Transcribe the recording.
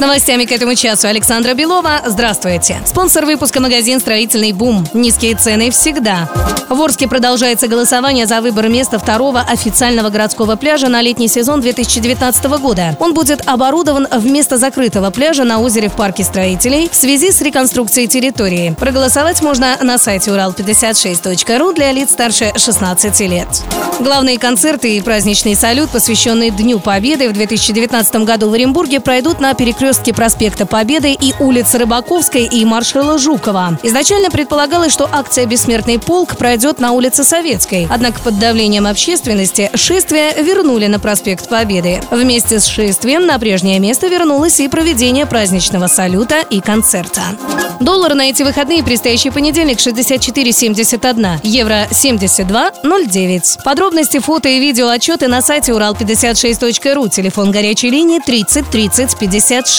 Новостями к этому часу Александра Белова. Здравствуйте. Спонсор выпуска магазин «Строительный бум». Низкие цены всегда. В Орске продолжается голосование за выбор места второго официального городского пляжа на летний сезон 2019 года. Он будет оборудован вместо закрытого пляжа на озере в парке строителей в связи с реконструкцией территории. Проголосовать можно на сайте урал56.ру для лиц старше 16 лет. Главные концерты и праздничный салют, посвященные Дню Победы в 2019 году в Оренбурге, пройдут на перекрестке проспекта Победы и улицы Рыбаковской и маршала Жукова. Изначально предполагалось, что акция «Бессмертный полк» пройдет на улице Советской. Однако под давлением общественности шествие вернули на проспект Победы. Вместе с шествием на прежнее место вернулось и проведение праздничного салюта и концерта. Доллар на эти выходные предстоящий понедельник 64,71, евро 72,09. Подробности, фото и видео отчеты на сайте урал56.ру, телефон горячей линии 30 30